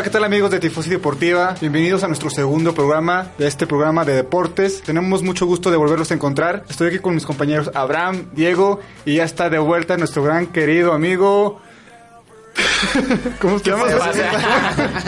Hola, ¿qué tal amigos de Tifosi Deportiva? Bienvenidos a nuestro segundo programa de este programa de deportes. Tenemos mucho gusto de volverlos a encontrar. Estoy aquí con mis compañeros Abraham, Diego y ya está de vuelta nuestro gran querido amigo. ¿Cómo se llama?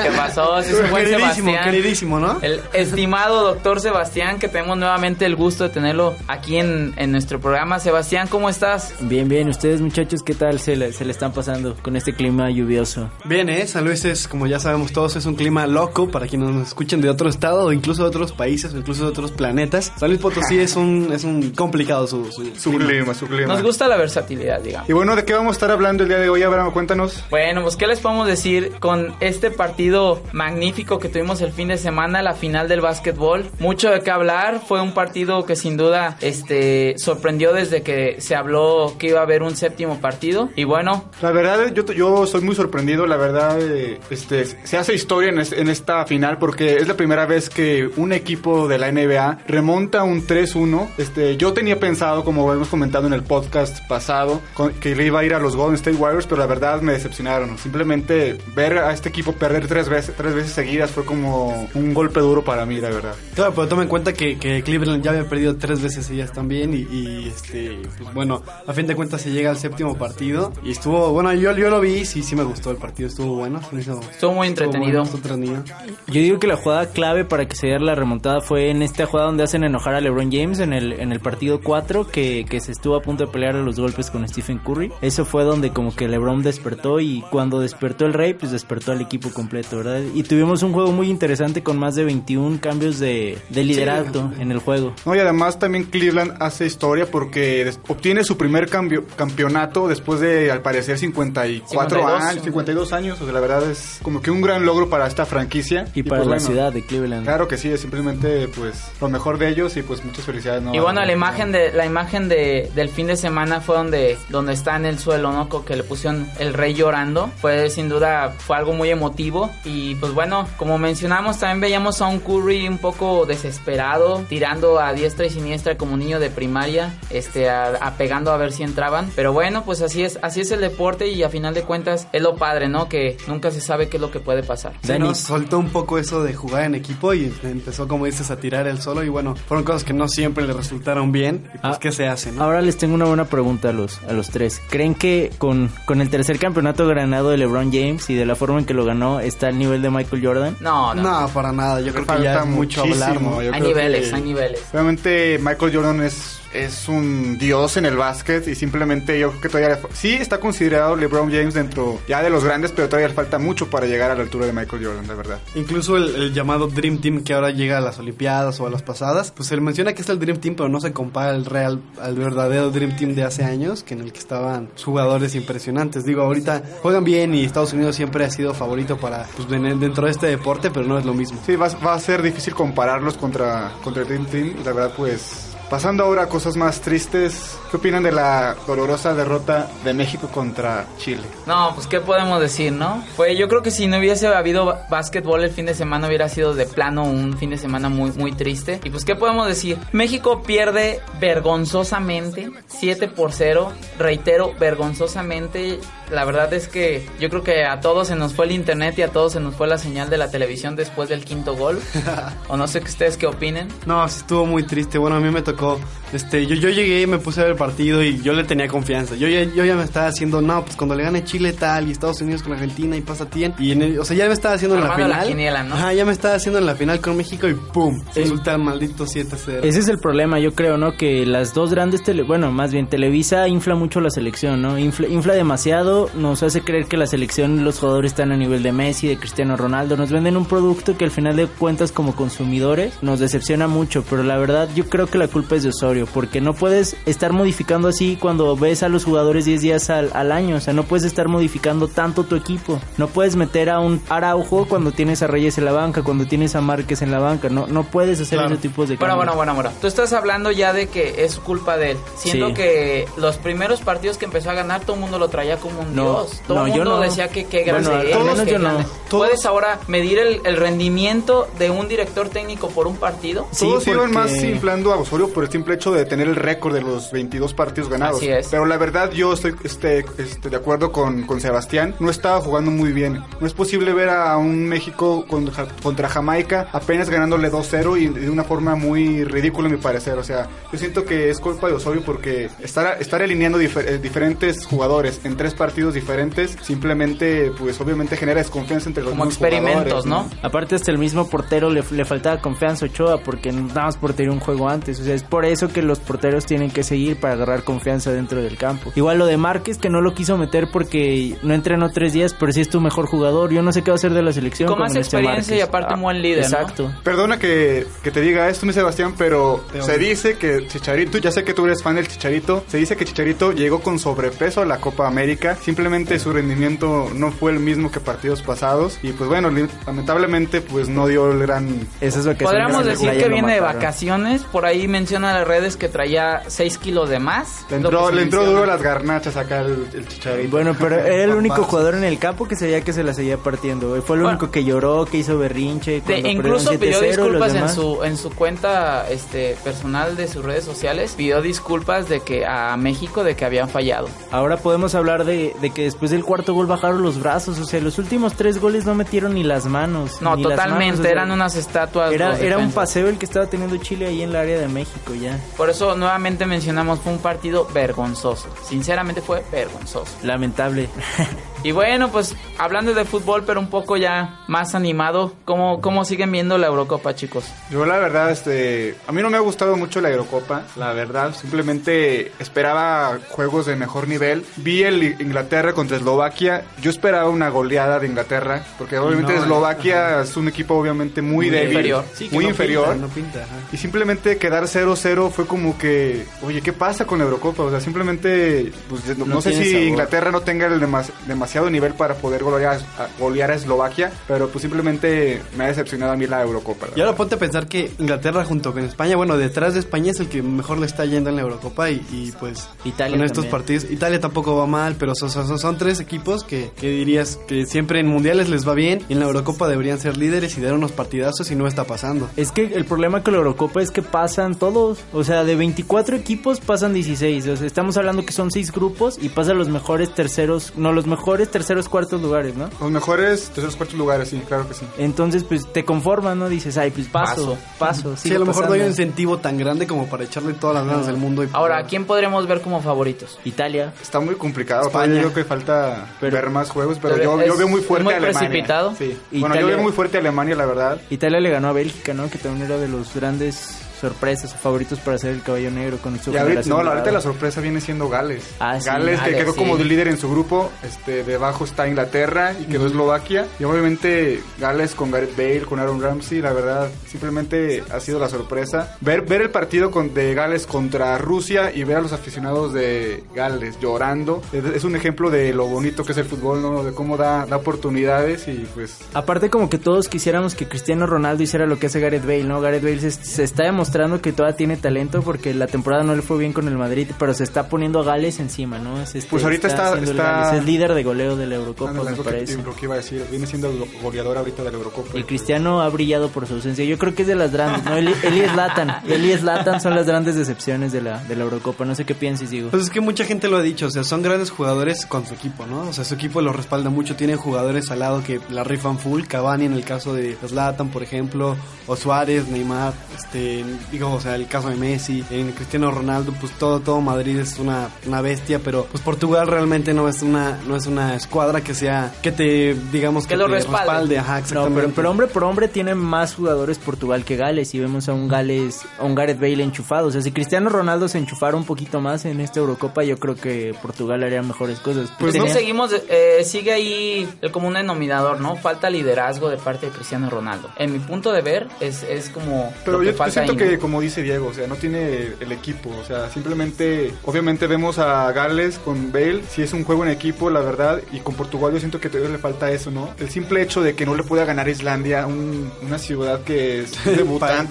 ¿Qué pasó? Sí, es un buen queridísimo, Sebastián. queridísimo, ¿no? El estimado doctor Sebastián, que tenemos nuevamente el gusto de tenerlo aquí en, en nuestro programa. Sebastián, ¿cómo estás? Bien, bien. ¿Ustedes, muchachos, qué tal se le, se le están pasando con este clima lluvioso? Bien, ¿eh? San Luis es, como ya sabemos todos, es un clima loco para quienes nos escuchen de otro estado o incluso de otros países o incluso de otros planetas. San Luis Potosí es un, es un complicado su, su, Su clima, su clima. Nos gusta la versatilidad, digamos. Y bueno, ¿de qué vamos a estar hablando el día de hoy, Abraham? Cuéntanos. Bueno, ¿qué les podemos decir con este partido magnífico que tuvimos el fin de semana, la final del básquetbol? Mucho de qué hablar, fue un partido que sin duda este sorprendió desde que se habló que iba a haber un séptimo partido y bueno, La verdad, yo, soy muy sorprendido. La verdad, eh, este, se hace historia en, es- en esta final porque es la primera vez que un equipo de la NBA remonta un 3-1. Este, yo tenía pensado, como hemos comentado en el podcast pasado, que iba a ir a los Golden State Warriors, pero la verdad me decepcionaron. Simplemente ver a este equipo perder tres veces, tres veces seguidas fue como un golpe duro para mí, la verdad. Claro, pero toma en cuenta que, que Cleveland ya había perdido tres veces ellas también y, y, este, pues bueno, a fin de cuentas se llega al séptimo partido y estuvo, bueno, yo, yo lo vi, sí, sí me gustó el partido, estuvo bueno. Estuvo muy entretenido. bueno, estuvo entretenido. Yo digo que la jugada clave para que se diera la remontada fue en esta jugada donde hacen enojar a LeBron James en el, en el partido 4, que, que se estuvo a punto de pelear a los golpes con Stephen Curry. Eso fue donde como que LeBron despertó y cuando despertó el rey, pues despertó al equipo completo, ¿verdad? Y tuvimos un juego muy interesante con más de 21 cambios de, de liderazgo en el juego. No, y además también Cleveland hace historia porque obtiene su primer cambio, campeonato después de, al parecer, 54 52. años, 52 años. O sea, la verdad es como que un gran logro para esta franquicia. Y, para pues, la bueno, ciudad de Cleveland. Claro que sí, es simplemente pues lo mejor de ellos y pues muchas felicidades. ¿no? Y bueno, la imagen de la imagen de, del fin de semana fue donde donde está en el suelo, ¿no? Co- Que le pusieron el rey llorando. Fue sin duda fue algo muy emotivo y pues bueno, como mencionamos también veíamos a un Curry un poco desesperado, tirando a diestra y siniestra como un niño de primaria, este a, a pegando a ver si entraban, pero bueno, pues así es, así es el deporte y a final de cuentas es lo padre, ¿no? Que nunca se sabe qué es lo que puede pasar. Sí, Dani. ¿no? soltó un poco eso de jugar en equipo y empezó, como dices, a tirar él solo. Y bueno, fueron cosas que no siempre le resultaron bien. Y pues, Ah. ¿qué se hace, no? Ahora les tengo una buena pregunta a los, a los tres. ¿Creen que con, con el tercer campeonato ganado de LeBron James y de la forma en que lo ganó está al nivel de Michael Jordan? No, no. No, para nada. Yo creo que falta ya mucho hablar, ¿no? yo hay creo niveles, que- hay niveles. Obviamente Michael Jordan es, es un dios en el básquet y simplemente yo creo que todavía sí está considerado LeBron James dentro ya de los grandes, pero todavía le falta mucho para llegar a la altura de Michael Jordan, la verdad. Incluso el, el llamado Dream Team que ahora llega a las Olimpiadas o a las pasadas, pues se le menciona que es el Dream Team, pero no se compara al real, al verdadero Dream Team de hace años, que en el que estaban jugadores impresionantes. Digo, ahorita juegan bien y Estados Unidos siempre ha sido favorito para, pues, ven- dentro de este deporte, pero no es lo mismo. Sí, va, va a ser difícil compararlos contra, contra el Dream Team. La verdad, pues, pasando ahora a cosas más tristes, ¿qué opinan de la dolorosa derrota de México contra Chile? No, pues qué podemos decir, ¿no? Pues yo creo que si no hubiese habido básquetbol el fin de semana hubiera sido de plano un fin de semana muy muy triste. Y pues qué podemos decir? México pierde vergonzosamente 7 por 0, reitero, vergonzosamente. La verdad es que yo creo que a todos se nos fue el internet y a todos se nos fue la señal de la televisión después del quinto gol. o no sé que ustedes qué opinen. No, sí estuvo muy triste. Bueno, a mí me tocó. Este, yo, yo llegué, me puse a ver el partido y yo le tenía confianza. Yo ya, yo ya me estaba haciendo, no, pues cuando le gane Chile tal y Estados Unidos con Argentina y pasa bien. Y en el- o sea, ya me estaba haciendo en la final. quiniela, ¿no? Ajá, ya me estaba haciendo en la final con México y ¡pum! Resulta el maldito 7-0. Ese es el problema, yo creo, ¿no? Que las dos grandes tele... Bueno, más bien Televisa infla mucho la selección, ¿no? Infla, infla demasiado producto nos hace creer que la selección, los jugadores están a nivel de Messi, de Cristiano Ronaldo. Nos venden un producto que al final de cuentas como consumidores nos decepciona mucho, pero la verdad yo creo que la culpa es de Osorio, porque no puedes estar modificando así cuando ves a los jugadores 10 días al, al año, o sea, no puedes estar modificando tanto tu equipo. No puedes meter a un Araujo cuando tienes a Reyes en la banca, cuando tienes a Márquez en la banca, no, no puedes hacer Claro. ese tipo de Bueno, cambios. bueno, bueno, bueno. Tú estás hablando ya de que es culpa de él. Siento Sí. que los primeros partidos que empezó a ganar, todo el mundo lo traía como un No, dios. Todo no, el yo no. decía que qué grande Bueno, menos que yo no. grande. Todos- ¿Puedes ahora medir el, el rendimiento de un director técnico por un partido? Sí, Todos iban más inflando a Osorio por el simple hecho de tener el récord de los 22 partidos ganados. Así es. Pero la verdad, yo estoy este, este, de acuerdo con, con Sebastián. No estaba jugando muy bien. No es posible ver a un México contra, contra Jamaica apenas ganándole 2-0 y de una forma muy ridícula, a mi parecer. O sea, yo siento que es culpa de Osorio porque estar, estar alineando difer- eh, diferentes jugadores en tres partidos diferentes simplemente, pues obviamente genera desconfianza entre los Como experimentos, jugadores, ¿no? Aparte hasta el mismo portero le, le faltaba confianza a Ochoa porque nada más portería un juego antes. O sea, es por eso que los porteros tienen que seguir para agarrar confianza dentro del campo. Igual lo de Márquez que no lo quiso meter porque no entrenó tres días, pero sí es tu mejor jugador. Yo no sé qué va a hacer de la selección. Con más este experiencia y aparte un buen líder, ¿no? Exacto. Perdona que, que te diga esto, mi Sebastián, pero Te se odio. dice que Chicharito, ya sé que tú eres fan del Chicharito, se dice que Chicharito llegó con sobrepeso a la Copa América, simplemente su rendimiento no fue el mismo que partidos pasados y pues bueno, lamentablemente pues no dio el gran... Esas vacaciones Podríamos decir que viene de vacaciones. Por ahí menciona en las redes que traía 6 kilos de más. Le entró, le entró duro las garnachas acá el, el Chicharito. Bueno, pero era el único jugador en el campo que se veía que se la seguía partiendo. Fue el Bueno. único que lloró, que hizo berrinche. De- cuando incluso pidió 7-0 y los disculpas en su en su cuenta este personal de sus redes sociales pidió disculpas de que a México de que habían fallado Ahora podemos hablar de, de que después del cuarto gol bajaron los brazos. O sea, los últimos tres goles no metieron ni las manos. no totalmente manos, o sea, eran unas estatuas Era, era un paseo el que estaba teniendo Chile ahí en el área de México ya. por eso nuevamente mencionamos fue un partido vergonzoso sinceramente fue vergonzoso Lamentable. y bueno pues hablando de fútbol pero un poco ya más animado cómo cómo siguen viendo la Eurocopa chicos Yo la verdad, este, a mí no me ha gustado mucho la Eurocopa, la verdad, simplemente esperaba juegos de mejor nivel. Vi el Inglaterra contra Eslovaquia, yo esperaba una goleada de Inglaterra, porque obviamente no, Eslovaquia es un equipo obviamente muy, débil, inferior. Sí, que muy no inferior. pinta, no pinta. Y simplemente quedar 0-0 fue como que, oye, ¿qué pasa con la Eurocopa? O sea, simplemente, pues no, No sé si sabor. Inglaterra no tenga el demas- demasiado nivel para poder golear a, golear a Eslovaquia, pero pues simplemente me ha decepcionado a mí la Eurocopa. la Y ahora ponte a pensar que Inglaterra junto con España, bueno, detrás de España es el que mejor le está yendo en la Eurocopa y, y, pues Italia con estos también. partidos, Italia tampoco va mal, pero son, son- son tres equipos que, que dirías que siempre en mundiales les va bien y en la Eurocopa deberían ser líderes y dar unos partidazos y no está pasando. Es que el problema con la Eurocopa es que pasan todos. O sea, de 24 equipos pasan 16. O sea, estamos hablando que son 6 grupos y pasan los mejores terceros, no, los mejores terceros cuartos lugares, ¿no? Los mejores terceros cuartos lugares, sí, claro que sí. Entonces, pues te conformas, ¿no? Dices, ay, pues paso, paso. Sí, sigo a lo mejor no hay un incentivo tan grande como para echarle todas las ganas del mundo. Y ahora ¿a quién podremos ver como favoritos Italia. Está muy complicado. España. Yo creo que falta Pero- ver más juegos, pero, pero yo, veo muy fuerte muy a Alemania. precipitado. Sí. Bueno, Italia- yo veo muy fuerte a Alemania, la verdad. Italia le ganó a Bélgica, ¿no? Que también era de los grandes sorpresas o favoritos para ser el caballo negro con su Y ahorita, no, ahorita la sorpresa viene siendo Gales. Ah, sí, Gales, que Gales, quedó sí. como de líder en su grupo. Este, debajo está Inglaterra y quedó Eslovaquia. Y obviamente Gales con Gareth Bale, con Aaron Ramsey, la verdad, simplemente ha sido la sorpresa. Ver, ver el partido con, de Gales contra Rusia y ver a los aficionados de Gales llorando. Es, es un ejemplo de lo bonito que es el fútbol, ¿no? De cómo da, da oportunidades y pues Aparte como que todos quisiéramos que Cristiano Ronaldo hiciera lo que hace Gareth Bale, ¿no? Gareth Bale se, se está demostrando que todavía tiene talento porque la temporada no le fue bien con el Madrid, pero se está poniendo a Gales encima, ¿no? Es este- Pues ahorita está- el está- Gales, es líder de goleo de la Eurocopa, Ándale, me lo, que, parece. lo que iba a decir, viene siendo el goleador ahorita de la Eurocopa. Y Cristiano ha brillado por su ausencia. Yo creo que es de las grandes, ¿no? Eli, Eli Zlatan. Eli Zlatan son las grandes decepciones de la, de la Eurocopa. No sé qué pienses, digo. Pues es que mucha gente lo ha dicho, o sea, son grandes jugadores con su equipo, ¿no? O sea, su equipo lo respalda mucho, tienen jugadores al lado que la rifan full, Cavani en el caso de Zlatan, por ejemplo, o Suárez, Neymar, este, digo, o sea, el caso de Messi, en Cristiano Ronaldo, pues todo, todo Madrid es una, una bestia, pero pues Portugal realmente no es una, no es una escuadra que sea, que te, digamos, que, lo te respalde. Ajá, No, pero, pero hombre por hombre tiene más jugadores Portugal que Gales y vemos a un Gales, a un Gareth Bale enchufado. O sea, si Cristiano Ronaldo se enchufara un poquito más en esta Eurocopa, yo creo que Portugal haría mejores cosas. Pues no Tenía- seguimos, eh, sigue ahí el común denominador, ¿no? Falta liderazgo de parte de Cristiano Ronaldo. En mi punto de ver, es, es como. Pero lo yo, que yo falta siento como dice Diego, o sea, no tiene el equipo. O sea, simplemente, obviamente vemos a Gales con Bale, si es un juego en equipo, la verdad, y con Portugal yo siento que todavía le falta eso, ¿no? El simple hecho de que no le pueda ganar Islandia, un- una ciudad que es debutante.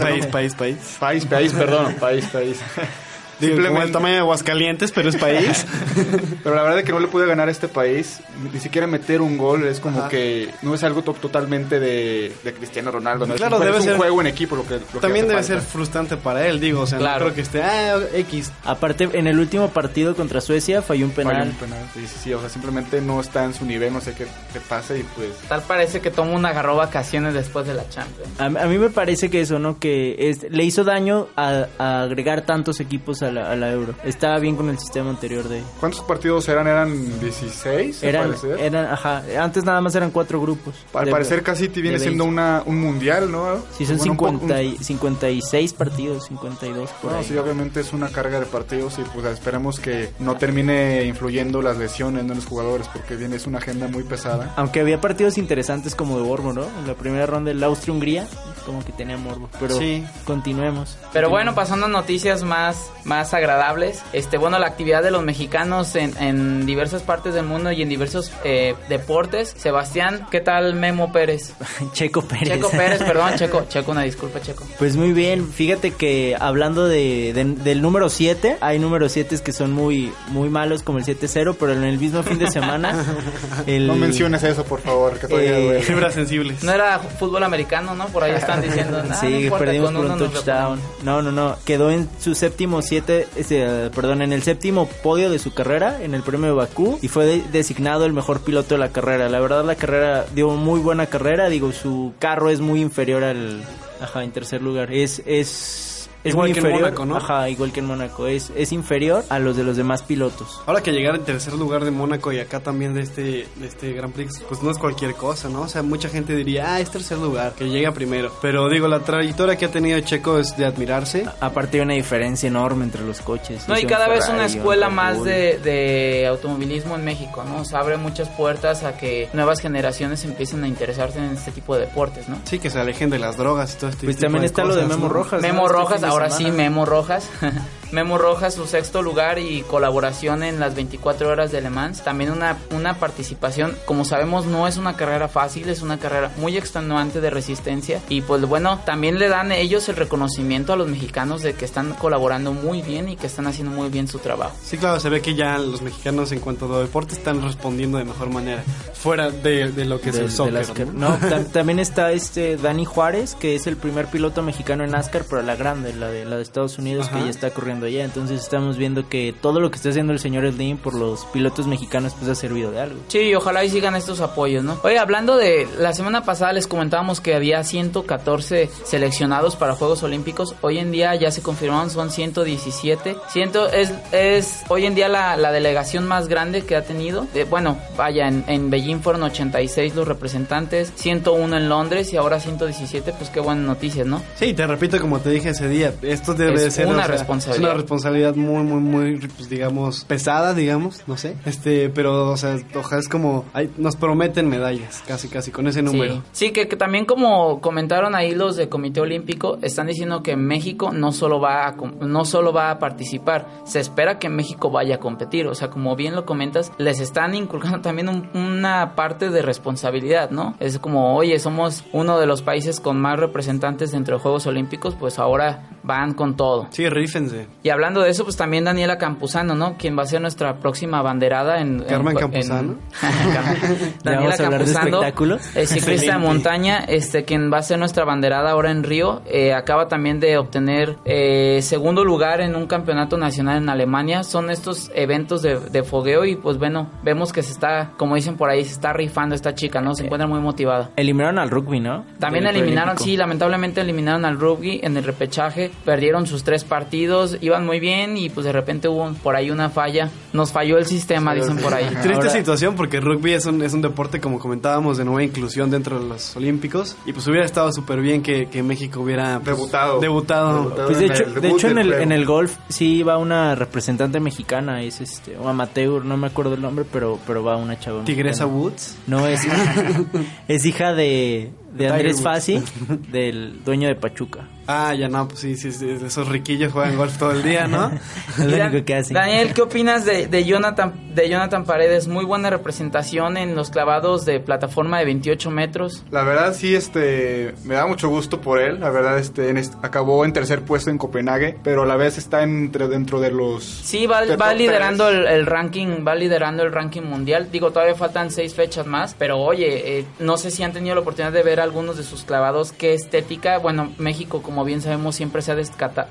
País, país, país. País, país, perdón, país, país. Digo, como el Simplemente- tamaño de Aguascalientes, pero es país. Pero la verdad es que no le pude ganar a este país, ni siquiera meter un gol, es como Ajá. que no es algo to- totalmente de, de Cristiano Ronaldo, ¿no? Claro, es un, debe es un ser- juego en equipo lo que, lo que También hace debe falta. ser frustrante para él, digo, o sea, Claro. no creo que esté, ah, X. Aparte, en el último partido contra Suecia falló un Falló penal. un penal, sí, sí, sí, o sea, simplemente no está en su nivel, no sé qué, qué pasa y pues... Tal parece que Tom agarró vacaciones después de la Champions. A, a mí me parece que eso, ¿no? Que es- le hizo daño a, a agregar tantos equipos a la, a la Euro. Estaba bien con el sistema anterior de... ¿Cuántos partidos eran? ¿Eran 16? al Eran, parecer? eran, ajá, antes nada más eran cuatro grupos. Al De- parecer casi te viene siendo 20. una, un mundial, ¿no? Sí, son Bueno, un poco- 50 y- 56 partidos, 52 por No, ahí. sí, obviamente es una carga de partidos y pues esperamos que no termine influyendo las lesiones en los jugadores porque viene es una agenda muy pesada. Aunque había partidos interesantes como de Borbo, ¿no? En la primera ronda el Austria-Hungría, como que tenía morbo. Pero Sí. continuemos. Pero bueno, pasando a noticias más, más agradables. Este, bueno, la actividad de los mexicanos en, en diversas partes del mundo y en diversos eh, deportes. Sebastián, ¿qué tal Memo Pérez? Checo Pérez. Checo Pérez, perdón, Checo, Checo, una disculpa, Checo. Pues muy bien, fíjate que hablando de, de- del número 7, hay números 7 que son muy muy malos como el 7-0, pero en el mismo fin de semana el, No menciones eso, por favor, que todavía Eh, duele. Fibras sensibles. No era fútbol americano, ¿no? Por ahí están diciendo. "Nah, no Sí, importa, perdimos por un touchdown. No, no, no. Quedó en su séptimo siete, perdón, en el séptimo podio de su carrera en el premio de Bakú y fue de- designado el mejor piloto de la carrera. La verdad, la carrera dio muy buena carrera. Digo, su carro es muy inferior al, ajá, en tercer lugar. Es, es, es Igual muy que en inferior. Mónaco, ¿no? Ajá, igual que en Mónaco. Es, es inferior a los de los demás pilotos. Ahora que llegar en tercer lugar de Mónaco y acá también de este, de este Grand Prix, pues no es cualquier cosa, ¿no? O sea, mucha gente diría, ah, es tercer lugar, que llega primero. Pero digo, la trayectoria que ha tenido Checo es de admirarse. Aparte hay una diferencia enorme entre los coches. No, y Es un cada vez Ferrari, una un escuela Red más de, de automovilismo en México, ¿no? O sea, abre muchas puertas a que nuevas generaciones empiecen a interesarse en este tipo de deportes, ¿no? Sí, que se alejen de las drogas y todo este Pues tipo también de está lo de Memo ¿no? Rojas. ¿no? Memo Este Rojas, ahora semana. sí, Memo Rojas. Memo Rojas, su sexto lugar y colaboración en las 24 horas de Le Mans. También una, una participación, como sabemos, no es una carrera fácil, es una carrera muy extenuante de resistencia. Y pues bueno, también le dan ellos el reconocimiento a los mexicanos de que están colaborando muy bien y que están haciendo muy bien su trabajo. Sí, claro, se ve que ya los mexicanos en cuanto a deporte están respondiendo de mejor manera, fuera de, de lo que es Del- el de soccer. También está este Dani Juárez, que es el primer piloto mexicano en NASCAR, pero la grande, la de, la de Estados Unidos, Ajá. que ya está corriendo allá. Entonces estamos viendo que todo lo que está haciendo el señor Slim por los pilotos mexicanos pues ha servido de algo. Sí, ojalá y sigan estos apoyos, ¿no? Oye, hablando de la semana pasada les comentábamos que había 114 seleccionados para Juegos Olímpicos. Hoy en día ya se confirmaron, son 117. Ciento, es, es hoy en día la, la delegación más grande que ha tenido. Eh, bueno, vaya, en, en Beijing fueron 86 los representantes, 101 en Londres y ahora 117. Pues qué buenas noticias, ¿no? Sí, te repito, como te dije ese día, esto debe Es de ser una o sea, responsabilidad. Una responsabilidad muy, muy, muy, pues, digamos, pesada, digamos, no sé. Este, pero, o sea, ojalá es como, ay, nos prometen medallas, casi, casi, con ese número. Sí, Sí, que, que también como comentaron ahí los de Comité Olímpico, están diciendo que México no solo va a, no solo va a participar, se espera que México vaya a competir. O sea, como bien lo comentas, les están inculcando también un- una parte de responsabilidad, ¿no? Es como, oye, somos uno de los países con más representantes dentro de Juegos Olímpicos, pues ahora van con todo. Sí, rífense. Y hablando de eso, pues también Daniela Campuzano, ¿no? Quien va a ser nuestra próxima banderada en... Carmen en- Campuzano. en- ¿Ya vamos a hablar de espectáculos? eh, ciclista de montaña, este, quien va a ser nuestra banderada ahora en Río, eh, acaba también de obtener eh, segundo lugar en un campeonato nacional en Alemania. Son estos eventos de, de fogueo y pues bueno, vemos que se está, como dicen por ahí, se está rifando esta chica, ¿no? Se encuentra muy motivada. Eliminaron al rugby, ¿no? También Del eliminaron, sí, lamentablemente eliminaron al rugby en el repechaje, perdieron sus tres partidos, iban muy bien y pues de repente hubo por ahí una falla, nos falló el sistema, dicen por ahí. Triste Ahora- situación porque rugby es un, es un deporte, como comentábamos, de nueva inclusión dentro de los Olímpicos. Y pues hubiera estado súper bien que, que México hubiera pues, Debutado. Debutado. Debutado. Pues de hecho, el de hecho en el, juego. en el golf sí va una representante mexicana, es este, o amateur, no me acuerdo el nombre, pero, pero va una chava. Tigresa mexicana. Woods. No, es, es hija de, de Andrés. Fassi, del dueño de Pachuca. Ah, ya no, pues sí, sí, sí, esos riquillos juegan golf todo el día, ¿no? Es lo único que hace. Daniel, ¿qué opinas de, de Jonathan de Jonathan Paredes? Muy buena representación en los clavados de plataforma de 28 metros. La verdad sí, este, me da mucho gusto por él. La verdad, este, en est- acabó en tercer puesto en Copenhague, pero a la vez está entre, dentro de los. Sí, va, va liderando el, el ranking, va liderando el ranking mundial. Digo, todavía faltan seis fechas más, pero oye, eh, no sé si han tenido la oportunidad de ver algunos de sus clavados. Qué estética. Bueno, México, como bien sabemos, siempre se ha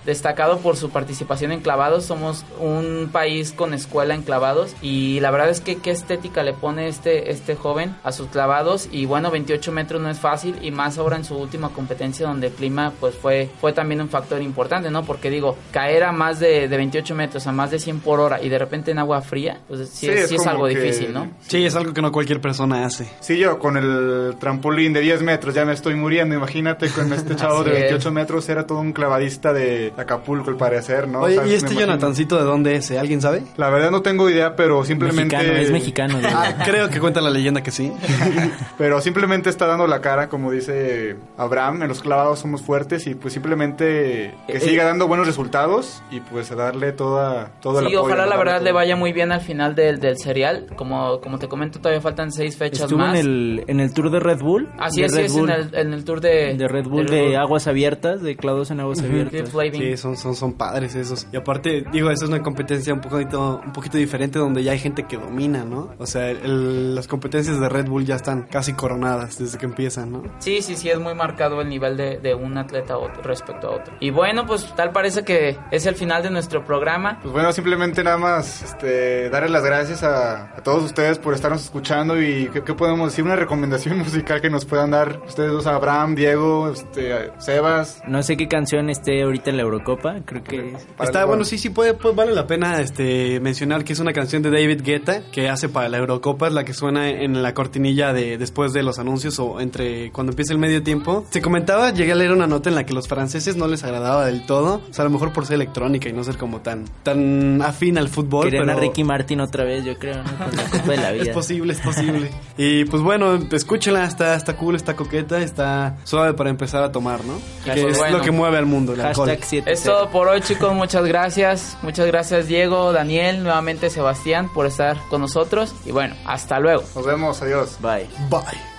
destacado por su participación en clavados. Somos un país con escuela en clavados y la verdad es que qué estética le pone este este joven a sus clavados y bueno, 28 metros no es fácil y más ahora en su última competencia donde el clima pues fue fue también un factor importante, ¿no? Porque digo, caer a más de, de 28 metros, a más de 100 por hora y de repente en agua fría, pues sí, Sí, es, sí es algo que- difícil, ¿no? Sí, es algo que no cualquier persona hace. Sí, yo con el trampolín de 10 metros ya me estoy muriendo. Imagínate con este chavo de Así es. 28 metros, era todo un clavadista de Acapulco, al parecer, ¿no? Oye, O sea, ¿y este. Jonathancito de dónde es? eh? ¿Alguien sabe? La verdad no tengo idea, pero simplemente. Mexicano, es mexicano. Ah, creo que cuenta la leyenda que sí. Pero simplemente está dando la cara, como dice Abraham, en los clavados somos fuertes y pues simplemente que Eh, siga dando buenos resultados y pues a darle toda, todo el Sí, apoyo. ojalá la verdad todo. le vaya muy bien al final del, del serial. Como, como te comento, todavía faltan seis fechas Estuvo más. en el, en el tour de Red Bull. Así de es, Red Bull, en el, en el tour de, de Red Bull de aguas abiertas, de clavados en aguas de abiertas. Sí, son, son, son padres esos. Y aparte, digo, esa es una competencia un poquito, un poquito diferente donde ya hay gente que domina, ¿no? O sea, el- las competencias de Red Bull ya están casi coronadas desde que empiezan, ¿no? Sí, sí, sí, es muy marcado el nivel de, de un atleta a otro- respecto a otro. Y bueno, pues tal parece que es el final de nuestro programa. Pues bueno, simplemente nada más este, darles las gracias a, a todos ustedes por estarnos escuchando y ¿qué, qué podemos decir? Una recomendación musical que nos puedan dar ustedes dos, Abraham, Diego, este, Sebas. No sé qué canción esté ahorita en la Eurocopa, creo que... para Está bueno, sí, sí, puede, pues, vale la pena este, mencionar que es una canción de David Guetta que hace para la Eurocopa, es la que suena en la cortinilla de después de los anuncios o entre cuando empieza el medio tiempo. Se comentaba, llegué a leer una nota en la que los franceses no les agradaba del todo, o sea, a lo mejor por ser electrónica y no ser como tan, tan afín al fútbol. Querían pero a Ricky Martin otra vez, yo creo, ¿no? Con la Copa de la Es Vida. posible, es posible. y pues bueno, escúchenla, está, está cool, está coqueta, está suave para empezar a tomar, ¿no? Que es bueno. lo que mueve al mundo, el alcohol. Hashtag 7 Es todo por hoy, chicos. Muchas gracias. Muchas gracias, Diego, Daniel, nuevamente Sebastián, por estar con nosotros. Y bueno, hasta luego. Nos vemos, adiós. Bye. Bye.